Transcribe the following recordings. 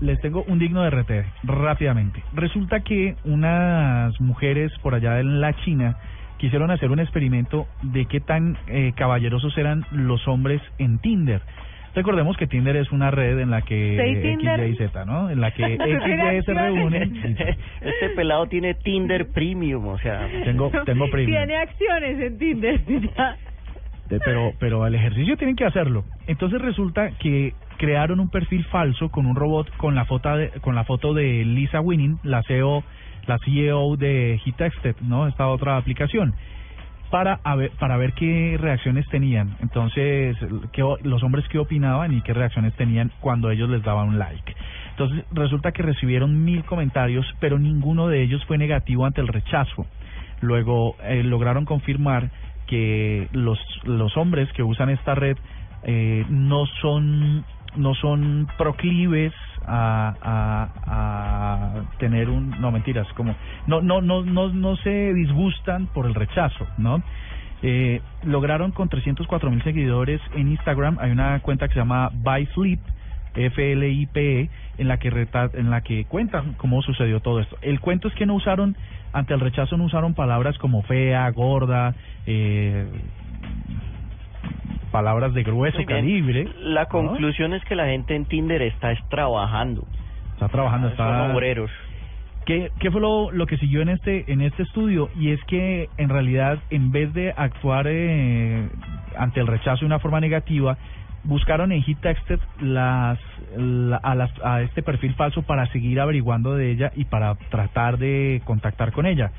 Les tengo un digno de RT rápidamente. Resulta que unas mujeres por allá en la China quisieron hacer un experimento de qué tan eh, caballerosos eran los hombres en Tinder. Recordemos que Tinder es una red en la que ¿Seis X? Y, Z, ¿no? En la que X, ¿Tiene Y se reúnen. Este pelado tiene Tinder Premium, o sea... Tengo, tengo premium. Tiene acciones en Tinder. De- pero pero el ejercicio tienen que hacerlo. Entonces resulta que crearon un perfil falso con un robot con la foto de, con la foto de Lisa Winning, la CEO la CEO de Hitexted, ¿no? Esta otra aplicación para a ver, para ver qué reacciones tenían. Entonces, qué, los hombres qué opinaban y qué reacciones tenían cuando ellos les daban un like. Entonces, resulta que recibieron mil comentarios, pero ninguno de ellos fue negativo ante el rechazo. Luego eh, lograron confirmar que los los hombres que usan esta red eh, no son no son proclives a, a, tener un no mentiras como no no no no no se disgustan por el rechazo no eh, lograron con 304 mil seguidores en Instagram hay una cuenta que se llama ByFlip F-L-I-P-E, en la que reta- en la que cuentan cómo sucedió todo esto. El cuento es que no usaron, ante el rechazo no usaron palabras como fea, gorda, eh, palabras de grueso calibre. La ¿no? conclusión es que la gente en Tinder está es trabajando. Está trabajando, está... Son obreros. ¿Qué, qué fue lo, lo que siguió en este en este estudio? Y es que en realidad en vez de actuar eh, ante el rechazo de una forma negativa, buscaron en HitTexted las, la- a, las, a este perfil falso para seguir averiguando de ella y para tratar de contactar con ella.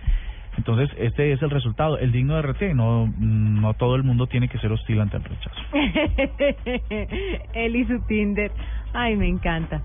Entonces, este es el resultado, el digno de RT. No, no todo el mundo tiene que ser hostil ante el rechazo. Él y su Tinder. Ay, me encanta.